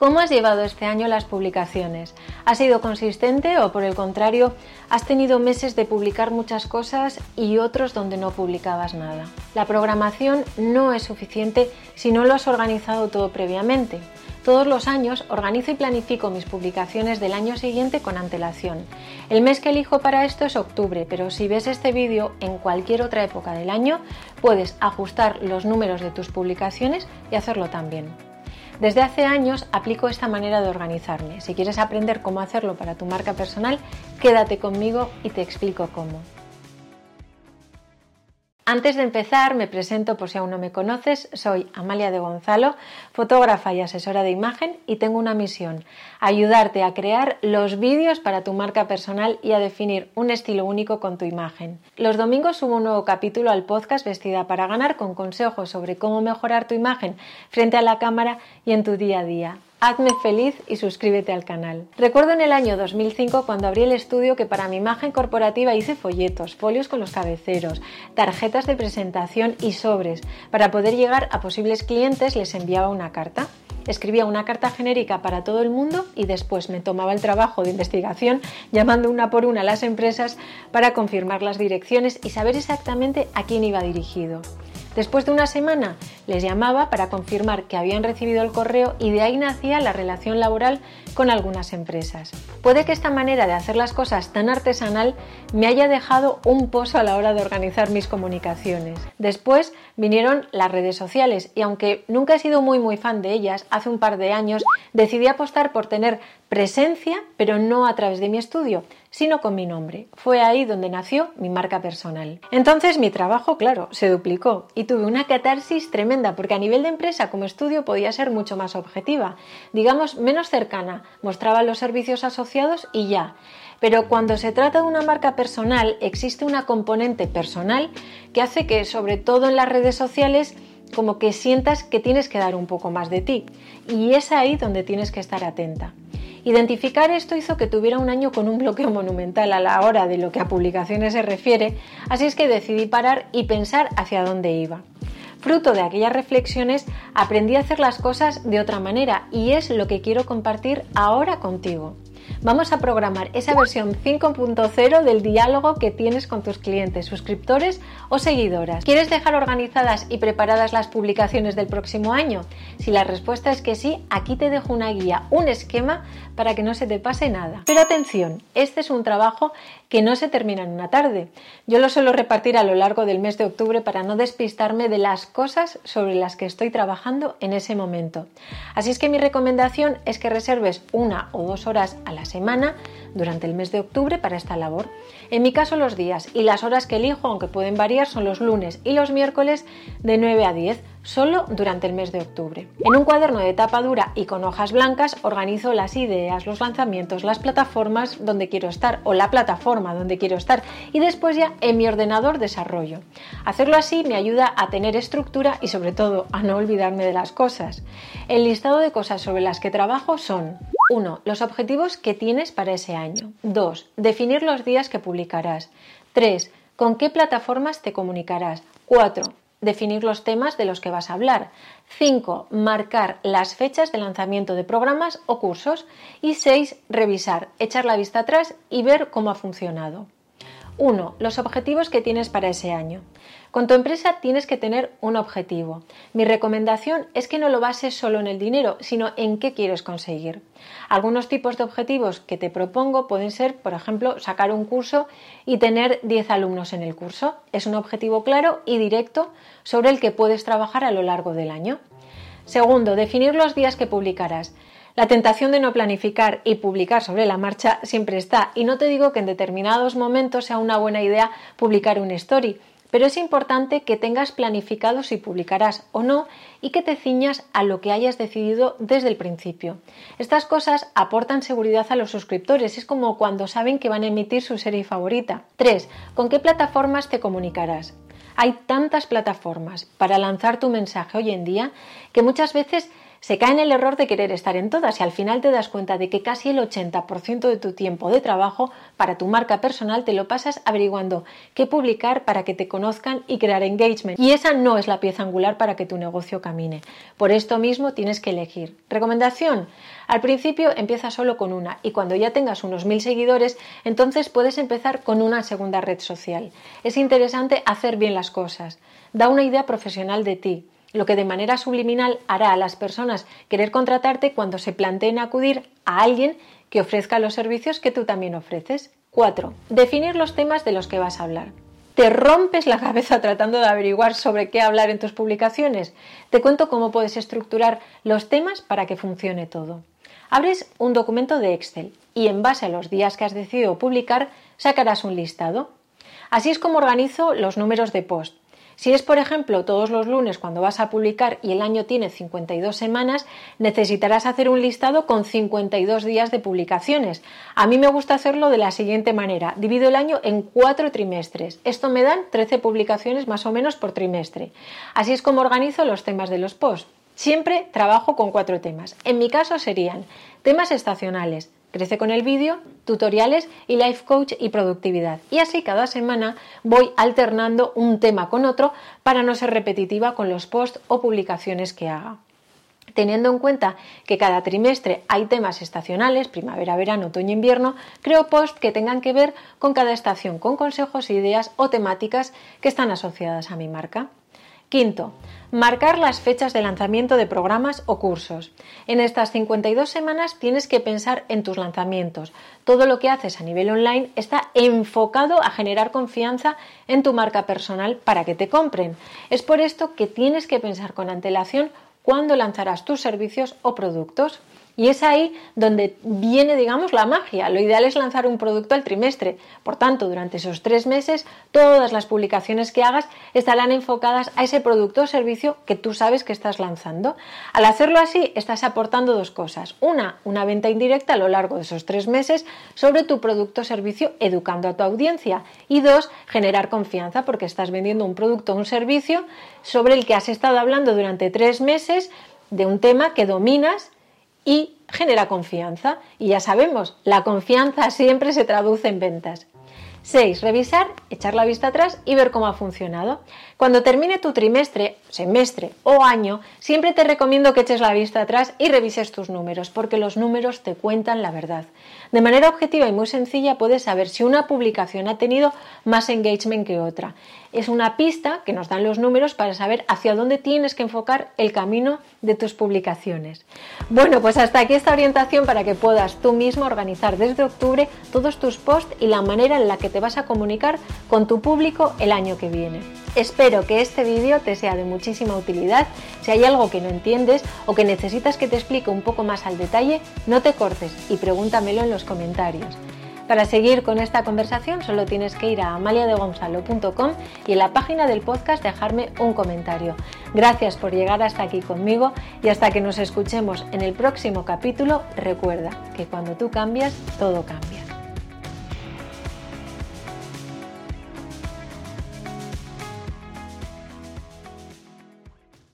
¿Cómo has llevado este año las publicaciones? ¿Has sido consistente o por el contrario has tenido meses de publicar muchas cosas y otros donde no publicabas nada? La programación no es suficiente si no lo has organizado todo previamente. Todos los años organizo y planifico mis publicaciones del año siguiente con antelación. El mes que elijo para esto es octubre, pero si ves este vídeo en cualquier otra época del año, puedes ajustar los números de tus publicaciones y hacerlo también. Desde hace años aplico esta manera de organizarme. Si quieres aprender cómo hacerlo para tu marca personal, quédate conmigo y te explico cómo. Antes de empezar, me presento por si aún no me conoces, soy Amalia de Gonzalo, fotógrafa y asesora de imagen y tengo una misión, ayudarte a crear los vídeos para tu marca personal y a definir un estilo único con tu imagen. Los domingos subo un nuevo capítulo al podcast Vestida para ganar con consejos sobre cómo mejorar tu imagen frente a la cámara y en tu día a día. Hazme feliz y suscríbete al canal. Recuerdo en el año 2005 cuando abrí el estudio que para mi imagen corporativa hice folletos, folios con los cabeceros, tarjetas de presentación y sobres. Para poder llegar a posibles clientes les enviaba una carta. Escribía una carta genérica para todo el mundo y después me tomaba el trabajo de investigación llamando una por una a las empresas para confirmar las direcciones y saber exactamente a quién iba dirigido. Después de una semana les llamaba para confirmar que habían recibido el correo y de ahí nacía la relación laboral con algunas empresas. Puede que esta manera de hacer las cosas tan artesanal me haya dejado un pozo a la hora de organizar mis comunicaciones. Después vinieron las redes sociales y aunque nunca he sido muy muy fan de ellas, hace un par de años decidí apostar por tener presencia, pero no a través de mi estudio, sino con mi nombre. Fue ahí donde nació mi marca personal. Entonces mi trabajo, claro, se duplicó y tuve una catarsis tremenda porque a nivel de empresa como estudio podía ser mucho más objetiva, digamos menos cercana, mostraba los servicios asociados y ya. Pero cuando se trata de una marca personal existe una componente personal que hace que sobre todo en las redes sociales como que sientas que tienes que dar un poco más de ti y es ahí donde tienes que estar atenta. Identificar esto hizo que tuviera un año con un bloqueo monumental a la hora de lo que a publicaciones se refiere, así es que decidí parar y pensar hacia dónde iba. Fruto de aquellas reflexiones aprendí a hacer las cosas de otra manera y es lo que quiero compartir ahora contigo vamos a programar esa versión 5.0 del diálogo que tienes con tus clientes, suscriptores o seguidoras. ¿Quieres dejar organizadas y preparadas las publicaciones del próximo año? Si la respuesta es que sí, aquí te dejo una guía, un esquema para que no se te pase nada. Pero atención, este es un trabajo que no se termina en una tarde. Yo lo suelo repartir a lo largo del mes de octubre para no despistarme de las cosas sobre las que estoy trabajando en ese momento. Así es que mi recomendación es que reserves una o dos horas a la semana durante el mes de octubre para esta labor. En mi caso los días y las horas que elijo, aunque pueden variar, son los lunes y los miércoles de 9 a 10 solo durante el mes de octubre. En un cuaderno de tapa dura y con hojas blancas organizo las ideas, los lanzamientos, las plataformas donde quiero estar o la plataforma donde quiero estar y después ya en mi ordenador desarrollo. Hacerlo así me ayuda a tener estructura y sobre todo a no olvidarme de las cosas. El listado de cosas sobre las que trabajo son 1. Los objetivos que tienes para ese año. 2. Definir los días que publicarás. 3. ¿Con qué plataformas te comunicarás? 4 definir los temas de los que vas a hablar. 5. Marcar las fechas de lanzamiento de programas o cursos. Y 6. Revisar, echar la vista atrás y ver cómo ha funcionado. 1. Los objetivos que tienes para ese año. Con tu empresa tienes que tener un objetivo. Mi recomendación es que no lo bases solo en el dinero, sino en qué quieres conseguir. Algunos tipos de objetivos que te propongo pueden ser, por ejemplo, sacar un curso y tener 10 alumnos en el curso. Es un objetivo claro y directo sobre el que puedes trabajar a lo largo del año. Segundo, definir los días que publicarás. La tentación de no planificar y publicar sobre la marcha siempre está, y no te digo que en determinados momentos sea una buena idea publicar un story, pero es importante que tengas planificado si publicarás o no y que te ciñas a lo que hayas decidido desde el principio. Estas cosas aportan seguridad a los suscriptores, es como cuando saben que van a emitir su serie favorita. 3. ¿Con qué plataformas te comunicarás? Hay tantas plataformas para lanzar tu mensaje hoy en día que muchas veces se cae en el error de querer estar en todas y al final te das cuenta de que casi el 80% de tu tiempo de trabajo para tu marca personal te lo pasas averiguando qué publicar para que te conozcan y crear engagement. Y esa no es la pieza angular para que tu negocio camine. Por esto mismo tienes que elegir. Recomendación. Al principio empieza solo con una y cuando ya tengas unos mil seguidores, entonces puedes empezar con una segunda red social. Es interesante hacer bien las cosas. Da una idea profesional de ti lo que de manera subliminal hará a las personas querer contratarte cuando se planteen acudir a alguien que ofrezca los servicios que tú también ofreces. 4. Definir los temas de los que vas a hablar. ¿Te rompes la cabeza tratando de averiguar sobre qué hablar en tus publicaciones? Te cuento cómo puedes estructurar los temas para que funcione todo. Abres un documento de Excel y en base a los días que has decidido publicar sacarás un listado. Así es como organizo los números de post. Si es, por ejemplo, todos los lunes cuando vas a publicar y el año tiene 52 semanas, necesitarás hacer un listado con 52 días de publicaciones. A mí me gusta hacerlo de la siguiente manera. Divido el año en cuatro trimestres. Esto me dan 13 publicaciones más o menos por trimestre. Así es como organizo los temas de los posts. Siempre trabajo con cuatro temas. En mi caso serían temas estacionales, Crece con el vídeo, tutoriales y life coach y productividad. Y así cada semana voy alternando un tema con otro para no ser repetitiva con los posts o publicaciones que haga. Teniendo en cuenta que cada trimestre hay temas estacionales, primavera, verano, otoño, invierno, creo posts que tengan que ver con cada estación, con consejos, ideas o temáticas que están asociadas a mi marca. Quinto, marcar las fechas de lanzamiento de programas o cursos. En estas 52 semanas tienes que pensar en tus lanzamientos. Todo lo que haces a nivel online está enfocado a generar confianza en tu marca personal para que te compren. Es por esto que tienes que pensar con antelación cuándo lanzarás tus servicios o productos. Y es ahí donde viene, digamos, la magia. Lo ideal es lanzar un producto al trimestre. Por tanto, durante esos tres meses, todas las publicaciones que hagas estarán enfocadas a ese producto o servicio que tú sabes que estás lanzando. Al hacerlo así, estás aportando dos cosas. Una, una venta indirecta a lo largo de esos tres meses sobre tu producto o servicio, educando a tu audiencia. Y dos, generar confianza porque estás vendiendo un producto o un servicio sobre el que has estado hablando durante tres meses de un tema que dominas y genera confianza. Y ya sabemos, la confianza siempre se traduce en ventas. 6. Revisar, echar la vista atrás y ver cómo ha funcionado. Cuando termine tu trimestre, semestre o año, siempre te recomiendo que eches la vista atrás y revises tus números, porque los números te cuentan la verdad. De manera objetiva y muy sencilla puedes saber si una publicación ha tenido más engagement que otra. Es una pista que nos dan los números para saber hacia dónde tienes que enfocar el camino de tus publicaciones. Bueno, pues hasta aquí esta orientación para que puedas tú mismo organizar desde octubre todos tus posts y la manera en la que te vas a comunicar con tu público el año que viene. Espero que este vídeo te sea de muchísima utilidad. Si hay algo que no entiendes o que necesitas que te explique un poco más al detalle, no te cortes y pregúntamelo en los comentarios. Para seguir con esta conversación solo tienes que ir a amaliadegonzalo.com y en la página del podcast dejarme un comentario. Gracias por llegar hasta aquí conmigo y hasta que nos escuchemos en el próximo capítulo, recuerda que cuando tú cambias, todo cambia.